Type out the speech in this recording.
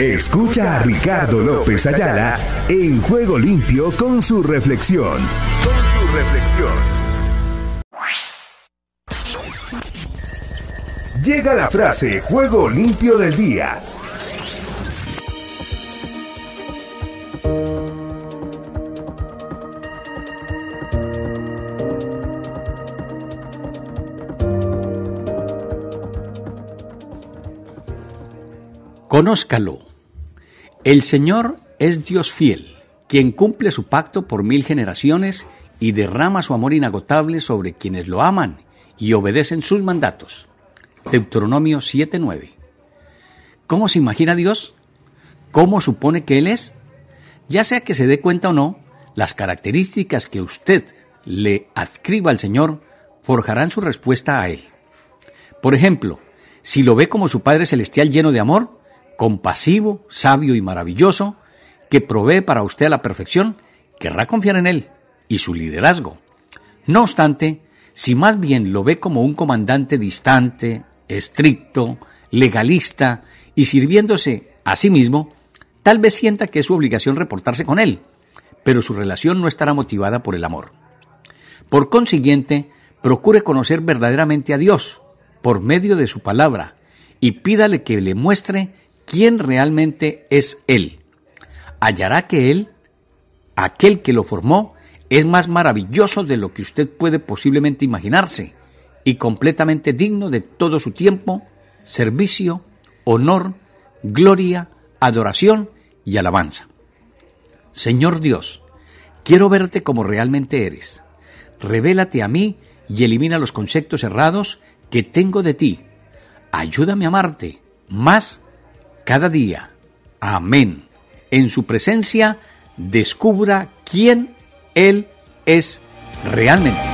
Escucha a Ricardo López Ayala en Juego Limpio con su reflexión. Con su reflexión. Llega la frase Juego Limpio del Día. Conózcalo. El Señor es Dios fiel, quien cumple su pacto por mil generaciones y derrama su amor inagotable sobre quienes lo aman y obedecen sus mandatos. Deuteronomio 7:9. ¿Cómo se imagina Dios? ¿Cómo supone que Él es? Ya sea que se dé cuenta o no, las características que usted le adscriba al Señor forjarán su respuesta a Él. Por ejemplo, si lo ve como su Padre Celestial lleno de amor, compasivo, sabio y maravilloso, que provee para usted la perfección, querrá confiar en él y su liderazgo. No obstante, si más bien lo ve como un comandante distante, estricto, legalista y sirviéndose a sí mismo, tal vez sienta que es su obligación reportarse con él, pero su relación no estará motivada por el amor. Por consiguiente, procure conocer verdaderamente a Dios por medio de su palabra y pídale que le muestre quién realmente es Él. Hallará que Él, aquel que lo formó, es más maravilloso de lo que usted puede posiblemente imaginarse y completamente digno de todo su tiempo, servicio, honor, gloria, adoración y alabanza. Señor Dios, quiero verte como realmente eres. Revélate a mí y elimina los conceptos errados que tengo de ti. Ayúdame a amarte más cada día. Amén. En su presencia descubra quién Él es realmente.